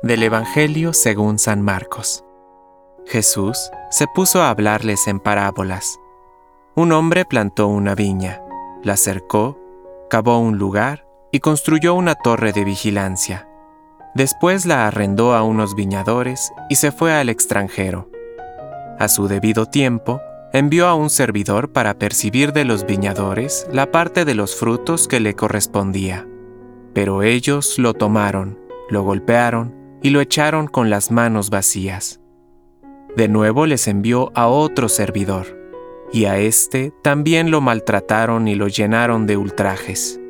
Del Evangelio según San Marcos. Jesús se puso a hablarles en parábolas. Un hombre plantó una viña, la cercó, cavó un lugar y construyó una torre de vigilancia. Después la arrendó a unos viñadores y se fue al extranjero. A su debido tiempo, envió a un servidor para percibir de los viñadores la parte de los frutos que le correspondía. Pero ellos lo tomaron, lo golpearon y lo echaron con las manos vacías. De nuevo les envió a otro servidor, y a éste también lo maltrataron y lo llenaron de ultrajes.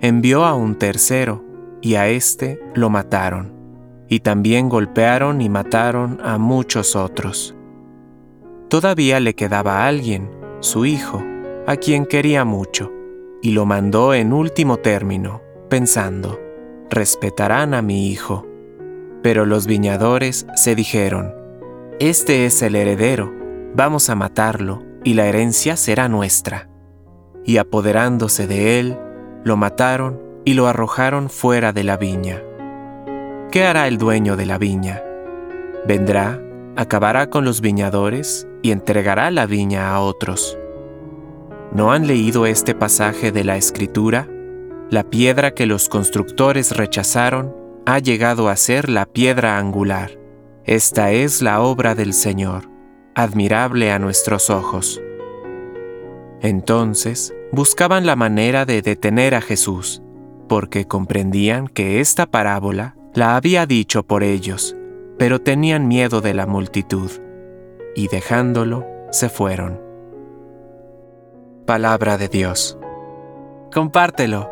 Envió a un tercero, y a éste lo mataron, y también golpearon y mataron a muchos otros. Todavía le quedaba alguien, su hijo, a quien quería mucho, y lo mandó en último término, pensando, respetarán a mi hijo. Pero los viñadores se dijeron, Este es el heredero, vamos a matarlo, y la herencia será nuestra. Y apoderándose de él, lo mataron y lo arrojaron fuera de la viña. ¿Qué hará el dueño de la viña? Vendrá, acabará con los viñadores y entregará la viña a otros. ¿No han leído este pasaje de la Escritura? La piedra que los constructores rechazaron ha llegado a ser la piedra angular. Esta es la obra del Señor, admirable a nuestros ojos. Entonces buscaban la manera de detener a Jesús, porque comprendían que esta parábola la había dicho por ellos, pero tenían miedo de la multitud, y dejándolo, se fueron. Palabra de Dios. Compártelo